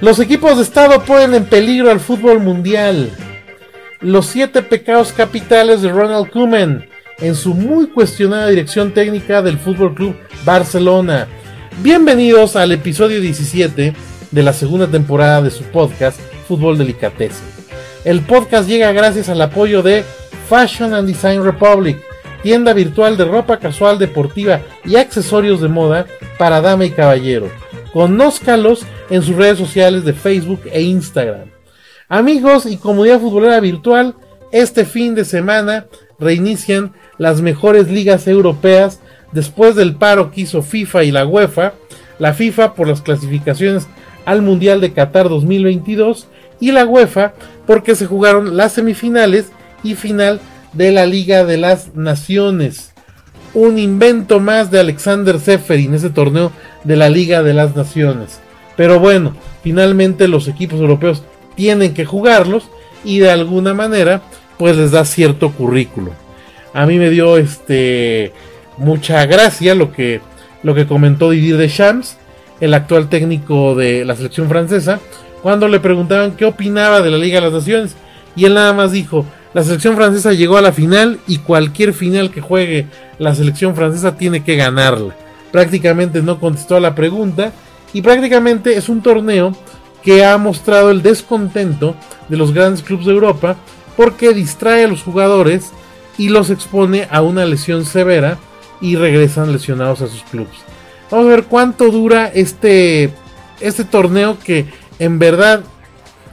Los equipos de Estado ponen en peligro al fútbol mundial. Los siete pecados capitales de Ronald Koeman en su muy cuestionada dirección técnica del Fútbol Club Barcelona. Bienvenidos al episodio 17 de la segunda temporada de su podcast Fútbol Delicatessen. El podcast llega gracias al apoyo de Fashion and Design Republic, tienda virtual de ropa casual deportiva y accesorios de moda para dama y caballero. Conózcalos en sus redes sociales de Facebook e Instagram. Amigos y comunidad futbolera virtual, este fin de semana reinician las mejores ligas europeas después del paro que hizo FIFA y la UEFA, la FIFA por las clasificaciones al Mundial de Qatar 2022 y la UEFA porque se jugaron las semifinales y final de la Liga de las Naciones. Un invento más de Alexander Seferin, ese torneo de la Liga de las Naciones. Pero bueno, finalmente los equipos europeos tienen que jugarlos y de alguna manera pues les da cierto currículo. A mí me dio este mucha gracia lo que lo que comentó Didier Deschamps, el actual técnico de la selección francesa, cuando le preguntaban qué opinaba de la Liga de las Naciones y él nada más dijo, la selección francesa llegó a la final y cualquier final que juegue la selección francesa tiene que ganarla. Prácticamente no contestó a la pregunta y prácticamente es un torneo que ha mostrado el descontento de los grandes clubes de Europa porque distrae a los jugadores y los expone a una lesión severa y regresan lesionados a sus clubes. Vamos a ver cuánto dura este, este torneo que en verdad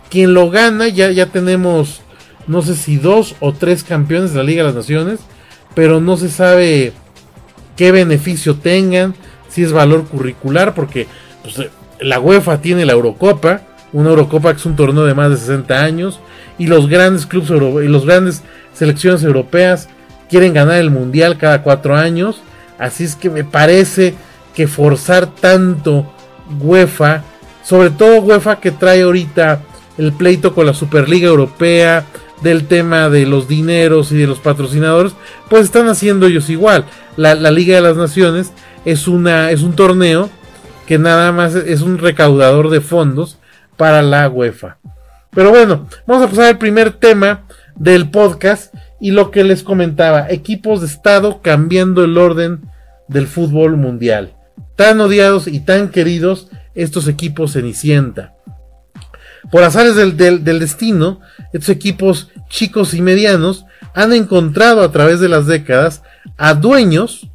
quien lo gana ya, ya tenemos no sé si dos o tres campeones de la Liga de las Naciones, pero no se sabe qué beneficio tengan, si es valor curricular, porque pues, eh, la UEFA tiene la Eurocopa, una Eurocopa que es un torneo de más de 60 años, y los grandes clubes y los grandes selecciones europeas quieren ganar el mundial cada cuatro años, así es que me parece que forzar tanto UEFA, sobre todo UEFA que trae ahorita el pleito con la Superliga Europea, del tema de los dineros y de los patrocinadores, pues están haciendo ellos igual. La, Liga de las Naciones es, una, es un torneo que nada más es un recaudador de fondos para la UEFA. Pero bueno, vamos a pasar al primer tema del podcast y lo que les comentaba, equipos de estado cambiando el orden del fútbol mundial. Tan odiados y tan queridos estos equipos Cenicienta. Por azares del, destino, estos equipos chicos y medianos han encontrado a través de las décadas a dueños,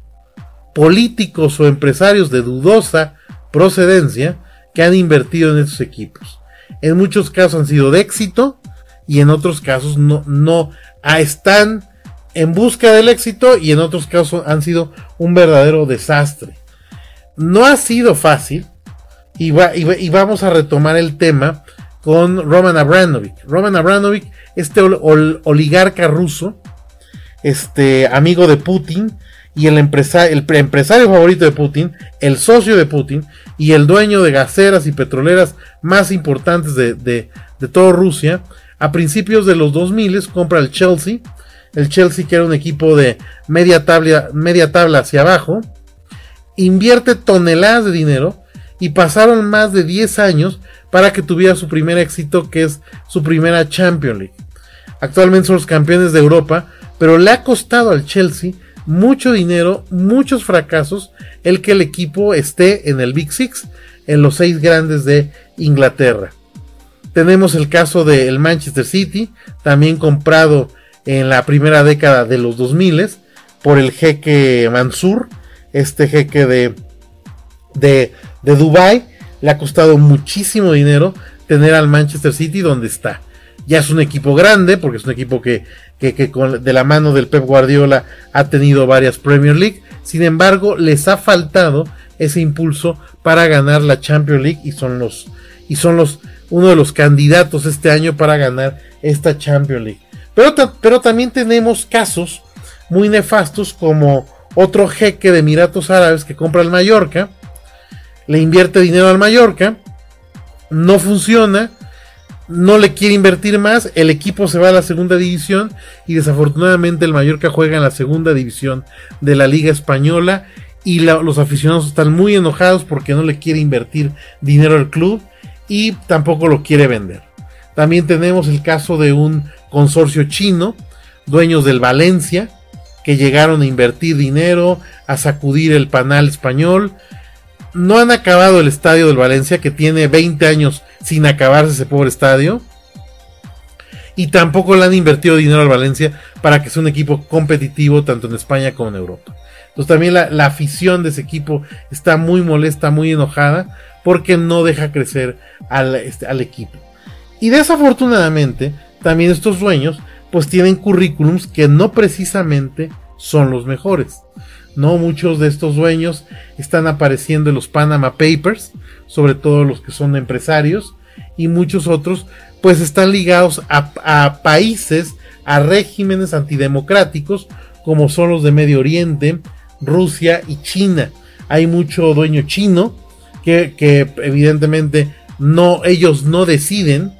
políticos o empresarios de dudosa procedencia que han invertido en estos equipos. En muchos casos han sido de éxito y en otros casos no, no ah, están en busca del éxito y en otros casos han sido un verdadero desastre. No ha sido fácil y, y vamos a retomar el tema con Roman Abramovich. Roman Abramovich, este oligarca ruso, este amigo de Putin y el, el empresario favorito de Putin, el socio de Putin y el dueño de gaseras y petroleras más importantes de, de, toda Rusia, a principios de los 2000 compra el Chelsea, el Chelsea que era un equipo de media tabla, media tabla hacia abajo, invierte toneladas de dinero y pasaron más de 10 años para que tuviera su primer éxito, que es su primera Champions League. Actualmente son los campeones de Europa, pero le ha costado al Chelsea mucho dinero, muchos fracasos, el que el equipo esté en el Big Six, en los seis grandes de Inglaterra. Tenemos el caso del Manchester City, también comprado en la primera década de los 2000 por el jeque Mansur, este jeque de, de, de Dubai le ha costado muchísimo dinero tener al Manchester City donde está. Ya es un equipo grande, porque es un equipo que, de la mano del Pep Guardiola ha tenido varias Premier League. Sin embargo, les ha faltado ese impulso para ganar la Champions League y son los y son los uno de los candidatos este año para ganar esta Champions League. Pero, pero también tenemos casos muy nefastos como otro jeque de Emiratos Árabes que compra el Mallorca le invierte dinero al Mallorca, no funciona, no le quiere invertir más, el equipo se va a la segunda división y desafortunadamente el Mallorca juega en la segunda división de la Liga Española y los aficionados están muy enojados porque no le quiere invertir dinero al club y tampoco lo quiere vender. También tenemos el caso de un consorcio chino, dueños del Valencia, que llegaron a invertir dinero, a sacudir el panal español. No han acabado el estadio del Valencia, que tiene 20 años sin acabarse ese pobre estadio. Y tampoco le han invertido dinero al Valencia para que sea un equipo competitivo tanto en España como en Europa. Entonces también la, afición de ese equipo está muy molesta, muy enojada, porque no deja crecer al, este, al equipo. Y desafortunadamente, también estos dueños pues tienen currículums que no precisamente son los mejores. No muchos de estos dueños están apareciendo en los Panama Papers, sobre todo los que son empresarios, y muchos otros pues están ligados a, países, a regímenes antidemocráticos, como son los de Medio Oriente, Rusia y China. Hay mucho dueño chino que, que evidentemente no, ellos no deciden.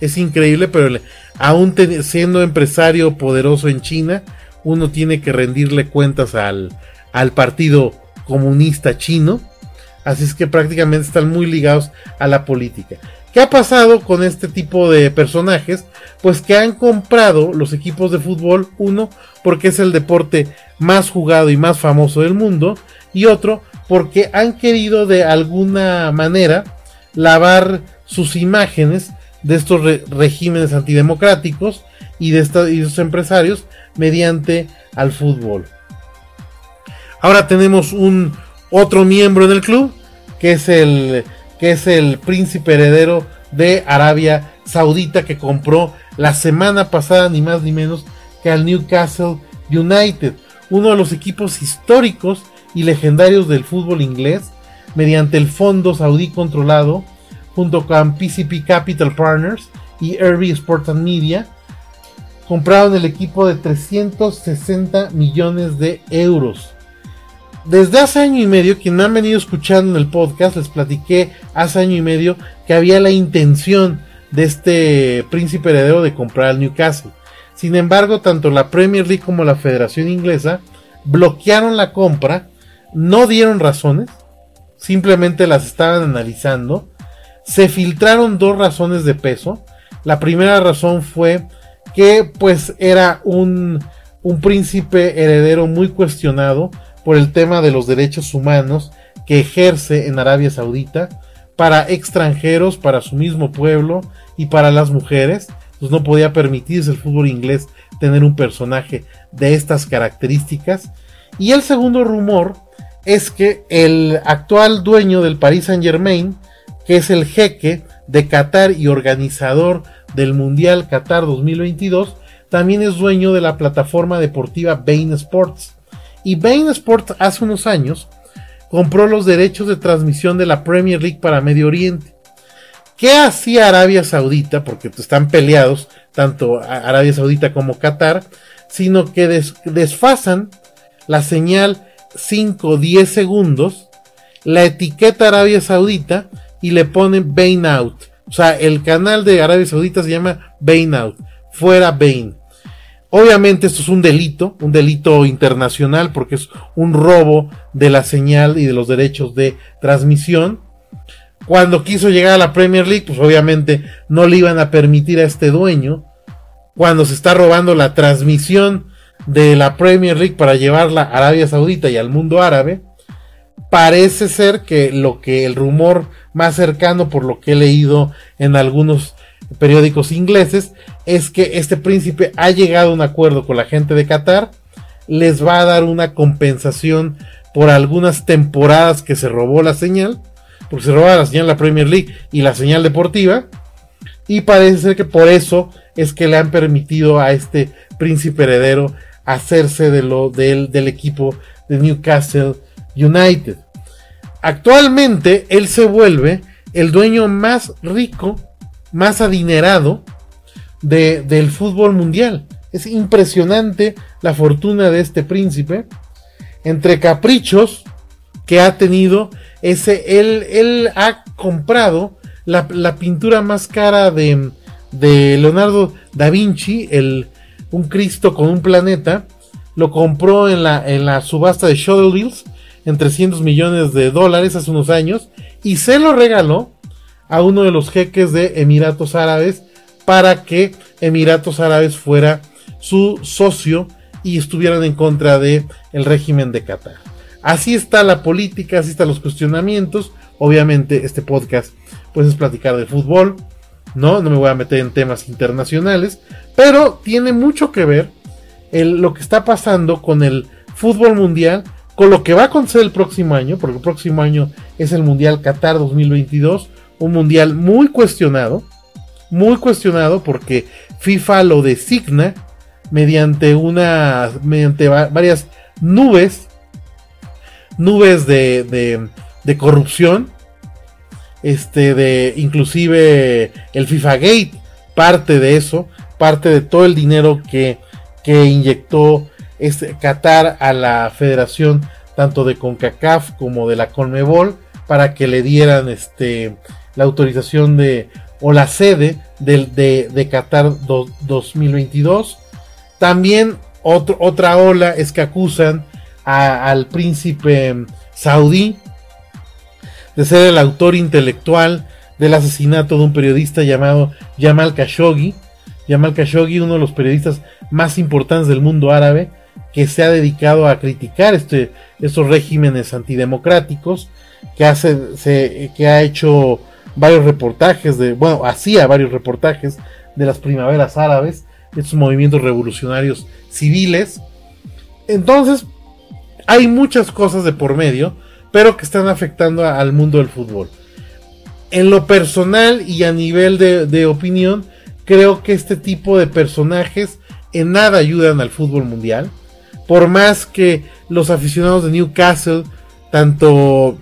Es increíble, pero aún siendo empresario poderoso en China, uno tiene que rendirle cuentas al, al Partido Comunista Chino. Así es que prácticamente están muy ligados a la política. ¿Qué ha pasado con este tipo de personajes? Pues que han comprado los equipos de fútbol, uno, porque es el deporte más jugado y más famoso del mundo, y otro, porque han querido de alguna manera lavar sus imágenes de estos regímenes antidemocráticos y de, estos empresarios mediante al fútbol. Ahora tenemos un otro miembro en el club que es el que es el príncipe heredero de Arabia Saudita que compró la semana pasada ni más ni menos que al Newcastle United, uno de los equipos históricos y legendarios del fútbol inglés, mediante el fondo saudí controlado junto con PCP Capital Partners y Irby Sport and Media, compraron el equipo de 360 millones de euros. Desde hace año y medio, quien me han venido escuchando en el podcast, les platiqué hace año y medio que había la intención de este príncipe heredero de comprar al Newcastle. Sin embargo, tanto la Premier League como la Federación Inglesa bloquearon la compra, no dieron razones, simplemente las estaban analizando se filtraron dos razones de peso. La primera razón fue que pues era un, un príncipe heredero muy cuestionado por el tema de los derechos humanos que ejerce en Arabia Saudita para extranjeros, para su mismo pueblo y para las mujeres. Pues no podía permitirse el fútbol inglés tener un personaje de estas características. Y el segundo rumor es que el actual dueño del Paris Saint Germain que es el jeque de Qatar y organizador del Mundial Qatar 2022, también es dueño de la plataforma deportiva Bain Sports. Y Bain Sports hace unos años compró los derechos de transmisión de la Premier League para Medio Oriente. ¿Qué hacía Arabia Saudita? Porque están peleados tanto Arabia Saudita como Qatar, sino que desfasan la señal 5-10 segundos, la etiqueta Arabia Saudita y le ponen Bain Out. Sea, el canal de Arabia Saudita se llama Bain Out. Fuera Bain. Obviamente esto es un delito, un delito internacional porque es un robo de la señal y de los derechos de transmisión. Cuando quiso llegar a la Premier League, pues obviamente no le iban a permitir a este dueño. Cuando se está robando la transmisión de la Premier League para llevarla a Arabia Saudita y al mundo árabe, parece ser que lo que el rumor más cercano por lo que he leído en algunos periódicos ingleses es que este príncipe ha llegado a un acuerdo con la gente de Qatar, les va a dar una compensación por algunas temporadas que se robó la señal, porque se robaba la señal de la Premier League y la señal deportiva, y parece ser que por eso es que le han permitido a este príncipe heredero hacerse de lo, del, del equipo de Newcastle United. Actualmente él se vuelve el dueño más rico, más adinerado del fútbol mundial. Es impresionante la fortuna de este príncipe. Entre caprichos que ha tenido, ese, él, él ha comprado la, pintura más cara de, de, Leonardo da Vinci, el, un Cristo con un planeta. Lo compró en la, en la subasta de Shodelville en 300 millones de dólares hace unos años y se lo regaló a uno de los jeques de Emiratos Árabes para que Emiratos Árabes fuera su socio y estuvieran en contra de el régimen de Qatar. Así está la política, así están los cuestionamientos. Obviamente este podcast pues es platicar de fútbol, ¿no? No me voy a meter en temas internacionales, pero tiene mucho que ver lo que está pasando con el fútbol mundial, con lo que va a acontecer el próximo año, porque el próximo año es el Mundial Qatar 2022, un mundial muy cuestionado, muy cuestionado porque FIFA lo designa mediante una, mediante varias nubes, nubes de, de, de corrupción, este, de inclusive el FIFA Gate, parte de eso, parte de todo el dinero que, que inyectó este, Qatar a la federación tanto de CONCACAF como de la CONMEBOL para que le dieran este, la autorización de o la sede de, de, Qatar 2022. También otra ola es que acusan al príncipe saudí de ser el autor intelectual del asesinato de un periodista llamado Jamal Khashoggi. Jamal Khashoggi, uno de los periodistas más importantes del mundo árabe, que se ha dedicado a criticar este, estos regímenes antidemocráticos, que, hace, que ha hecho varios reportajes de, bueno, hacía varios reportajes de las primaveras árabes, estos movimientos revolucionarios civiles. Entonces, hay muchas cosas de por medio pero que están afectando al mundo del fútbol. En lo personal y a nivel de, opinión, creo que este tipo de personajes en nada ayudan al fútbol mundial. Por más que los aficionados de Newcastle, tanto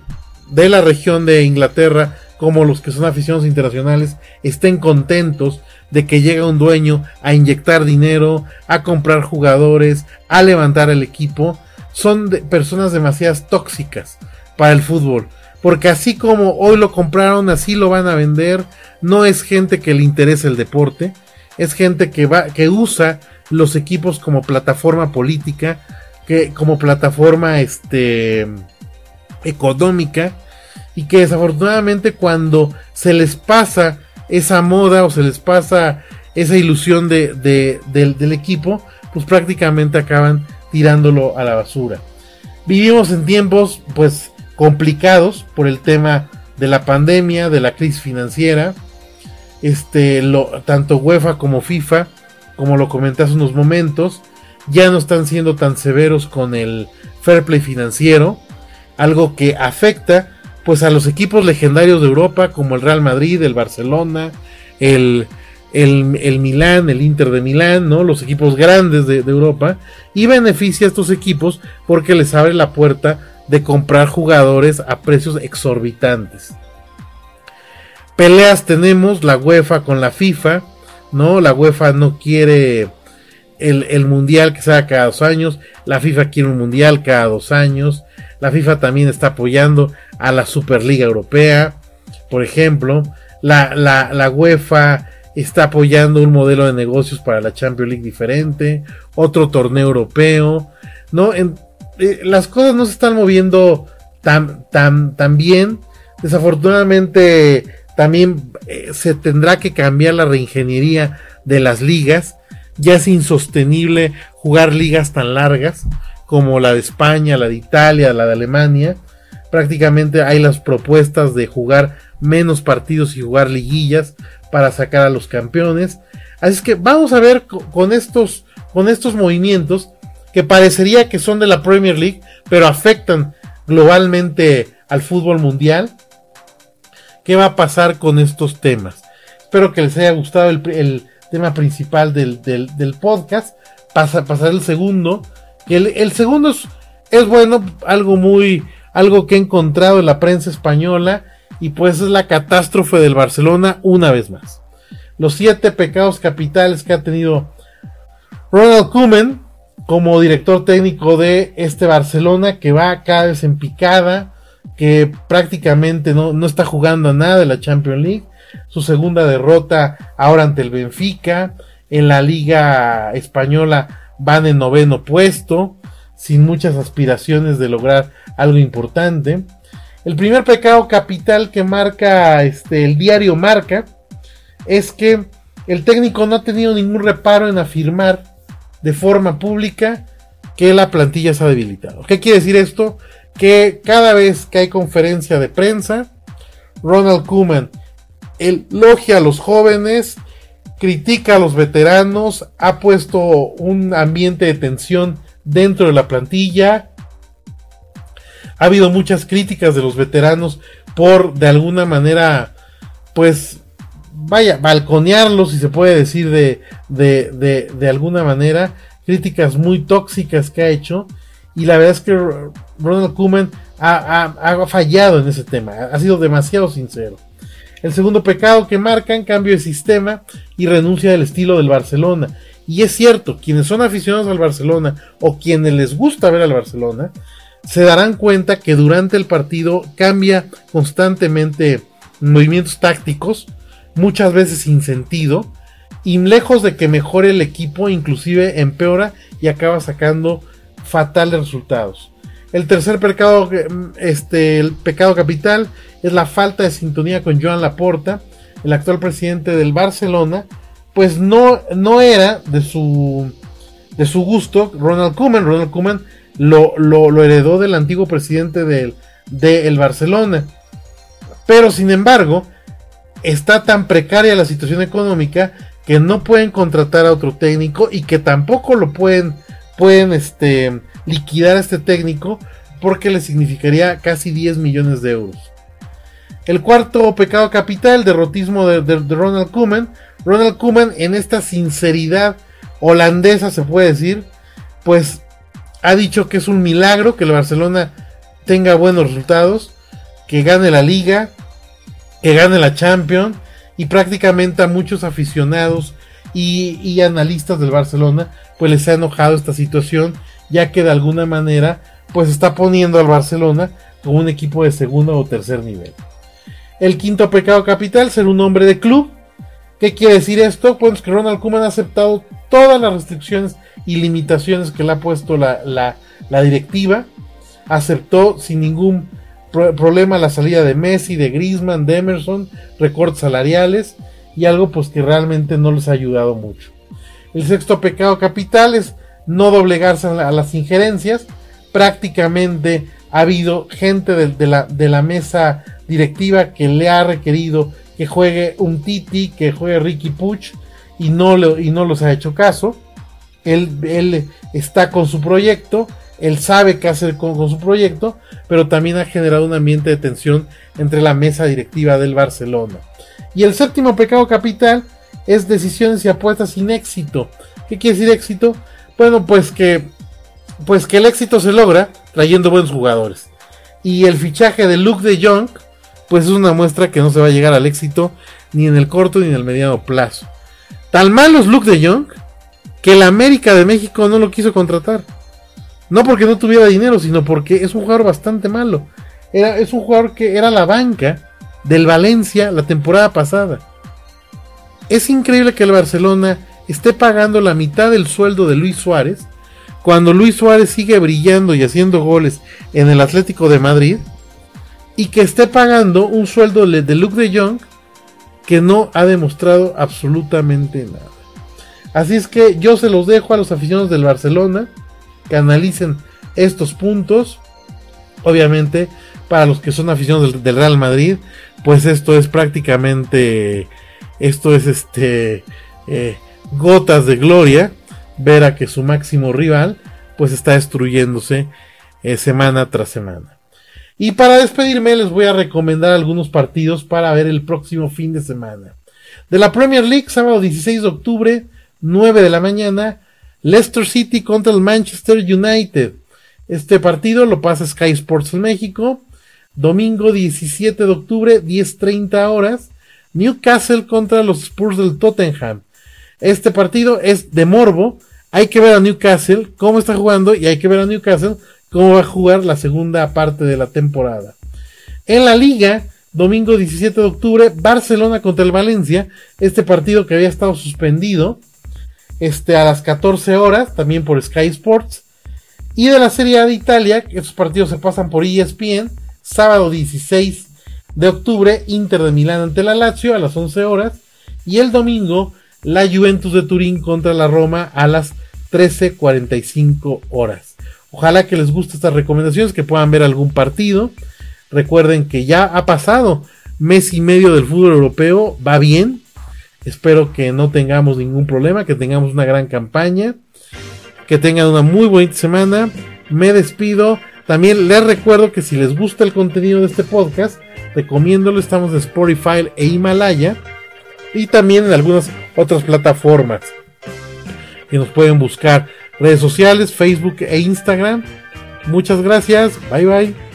de la región de Inglaterra como los que son aficionados internacionales, estén contentos de que llega un dueño a inyectar dinero, a comprar jugadores, a levantar el equipo, son personas demasiadas tóxicas para el fútbol. Porque así como hoy lo compraron, así lo van a vender. No es gente que le interesa el deporte. Es gente que va, que usa los equipos como plataforma política, que como plataforma este económica y que desafortunadamente cuando se les pasa esa moda o se les pasa esa ilusión de, del, del equipo, pues prácticamente acaban tirándolo a la basura. Vivimos en tiempos pues complicados por el tema de la pandemia, de la crisis financiera. Este, lo, tanto UEFA como FIFA, como lo comenté hace unos momentos, ya no están siendo tan severos con el fair play financiero, algo que afecta pues a los equipos legendarios de Europa como el Real Madrid, el Barcelona, el, el, el Milán, el Inter de Milán, ¿no? los equipos grandes de, de Europa, y beneficia a estos equipos porque les abre la puerta de comprar jugadores a precios exorbitantes. Peleas tenemos la UEFA con la FIFA, ¿no? La UEFA no quiere el, mundial que sea cada dos años, la FIFA quiere un mundial cada dos años, la FIFA también está apoyando a la Superliga Europea, por ejemplo, la, la UEFA está apoyando un modelo de negocios para la Champions League diferente, otro torneo europeo, ¿no? Eh, las cosas no se están moviendo tan, tan, tan bien. Desafortunadamente también eh, se tendrá que cambiar la reingeniería de las ligas. Ya es insostenible jugar ligas tan largas como la de España, la de Italia, la de Alemania. Prácticamente hay las propuestas de jugar menos partidos y jugar liguillas para sacar a los campeones. Así es que vamos a ver con estos, con estos movimientos que parecería que son de la Premier League, pero afectan globalmente al fútbol mundial. ¿Qué va a pasar con estos temas? Espero que les haya gustado el, tema principal del, podcast. Pasa, pasar el segundo. El, segundo es, es, bueno, algo muy, algo que he encontrado en la prensa española. Y pues es la catástrofe del Barcelona una vez más. Los siete pecados capitales que ha tenido Ronald Koeman como director técnico de este Barcelona que va cada vez en picada, que prácticamente no, no está jugando a nada de la Champions League. Su segunda derrota ahora ante el Benfica. En la Liga Española van en noveno puesto, sin muchas aspiraciones de lograr algo importante. El primer pecado capital que marca este, el diario Marca es que el técnico no ha tenido ningún reparo en afirmar de forma pública que la plantilla se ha debilitado. ¿Qué quiere decir esto? Que cada vez que hay conferencia de prensa, Ronald Koeman elogia a los jóvenes, critica a los veteranos, ha puesto un ambiente de tensión dentro de la plantilla. Ha habido muchas críticas de los veteranos por de alguna manera, pues, vaya, balconearlos, si se puede decir de, de, de, alguna manera. Críticas muy tóxicas que ha hecho. Y la verdad es que Ronald Koeman ha, fallado en ese tema. Ha sido demasiado sincero. El segundo pecado que marcan, cambio de sistema y renuncia del estilo del Barcelona. Y es cierto, quienes son aficionados al Barcelona o quienes les gusta ver al Barcelona, se darán cuenta que durante el partido cambia constantemente movimientos tácticos, muchas veces sin sentido, y lejos de que mejore el equipo, inclusive empeora y acaba sacando fatales resultados. El tercer pecado, este, el pecado capital es la falta de sintonía con Joan Laporta, el actual presidente del Barcelona, pues no, no era de su, de su gusto Ronald Koeman. Ronald Koeman lo, lo, heredó del antiguo presidente del de Barcelona. Pero sin embargo, está tan precaria la situación económica que no pueden contratar a otro técnico y que tampoco lo pueden, pueden este, liquidar a este técnico porque le significaría casi 10 millones de euros. El cuarto pecado capital, derrotismo de, Ronald Koeman. Ronald Koeman en esta sinceridad holandesa se puede decir, pues ha dicho que es un milagro que el Barcelona tenga buenos resultados, que gane la liga, que gane la Champions y prácticamente a muchos aficionados y, analistas del Barcelona pues les ha enojado esta situación ya que de alguna manera pues está poniendo al Barcelona como un equipo de segundo o tercer nivel. El quinto pecado capital, ser un hombre de club. ¿Qué quiere decir esto? Pues que Ronald Koeman ha aceptado todas las restricciones y limitaciones que le ha puesto la, directiva. Aceptó sin ningún problema la salida de Messi, de Griezmann, de Emerson, recortes salariales y algo pues que realmente no les ha ayudado mucho. El sexto pecado capital es no doblegarse a las injerencias. Prácticamente ha habido gente de, la, de la mesa directiva que le ha requerido que juegue un Titi, que juegue Ricky Puch y no, y no los ha hecho caso. Él, él, está con su proyecto, él sabe qué hacer con, su proyecto, pero también ha generado un ambiente de tensión entre la mesa directiva del Barcelona. Y el séptimo pecado capital es decisiones y apuestas sin éxito. ¿Qué quiere decir éxito? Bueno, pues que, pues que el éxito se logra trayendo buenos jugadores. Y el fichaje de Luke de Jong, pues es una muestra que no se va a llegar al éxito ni en el corto ni en el mediano plazo. Tan malo es Luke de Jong que la América de México no lo quiso contratar. No porque no tuviera dinero, sino porque es un jugador bastante malo. Era, es un jugador que era la banca del Valencia la temporada pasada. Es increíble que el Barcelona esté pagando la mitad del sueldo de Luis Suárez, cuando Luis Suárez sigue brillando y haciendo goles en el Atlético de Madrid, y que esté pagando un sueldo de Luke de Jong que no ha demostrado absolutamente nada. Así es que yo se los dejo a los aficionados del Barcelona que analicen estos puntos. Obviamente, para los que son aficionados del, Real Madrid, pues esto es prácticamente, esto es este, eh, gotas de gloria ver a que su máximo rival pues está destruyéndose eh, semana tras semana. Y para despedirme les voy a recomendar algunos partidos para ver el próximo fin de semana. De la Premier League, sábado 16 de octubre, 9 de la mañana, Leicester City contra el Manchester United. Este partido lo pasa Sky Sports en México. Domingo 17 de octubre, 10.30 horas, Newcastle contra los Spurs del Tottenham. Este partido es de morbo. Hay que ver a Newcastle cómo está jugando y hay que ver a Newcastle cómo va a jugar la segunda parte de la temporada. En la liga, domingo 17 de octubre, Barcelona contra el Valencia. Este partido que había estado suspendido este, a las 14 horas, también por Sky Sports. Y de la Serie A de Italia, estos partidos se pasan por ESPN, Sábado 16 de octubre, Inter de Milán ante la Lazio a las 11 horas. Y el domingo, la Juventus de Turín contra la Roma a las 13.45 horas. Ojalá que les guste estas recomendaciones, que puedan ver algún partido. Recuerden que ya ha pasado mes y medio del fútbol europeo, va bien. Espero que no tengamos ningún problema, que tengamos una gran campaña, que tengan una muy buena semana. Me despido. También les recuerdo que si les gusta el contenido de este podcast, recomiéndolo. Estamos en Spotify e Himalaya y también en algunas otras plataformas que nos pueden buscar redes sociales, Facebook e Instagram. Muchas gracias, bye bye.